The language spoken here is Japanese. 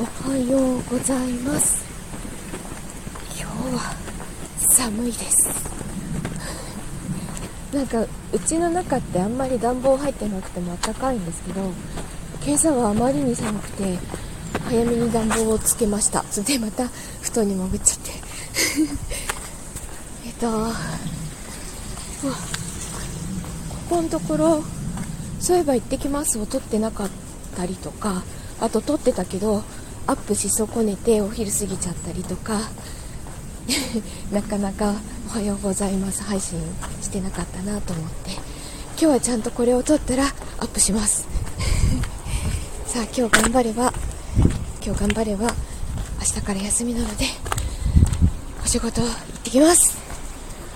おはようございます。今日は寒いです。なんかうちの中ってあんまり暖房入ってなくても暖かいんですけど今朝はあまりに寒くて早めに暖房をつけました。それでまた布団に潜っちゃって。えっとここのところそういえば行ってきますを撮ってなかったりとかあと撮ってたけどアップし損ねてお昼過ぎちゃったりとか なかなかおはようございます配信してなかったなと思って今日はちゃんとこれを撮ったらアップします。さあ今日頑張れば今日頑張れば明日から休みなのでお仕事行ってきます。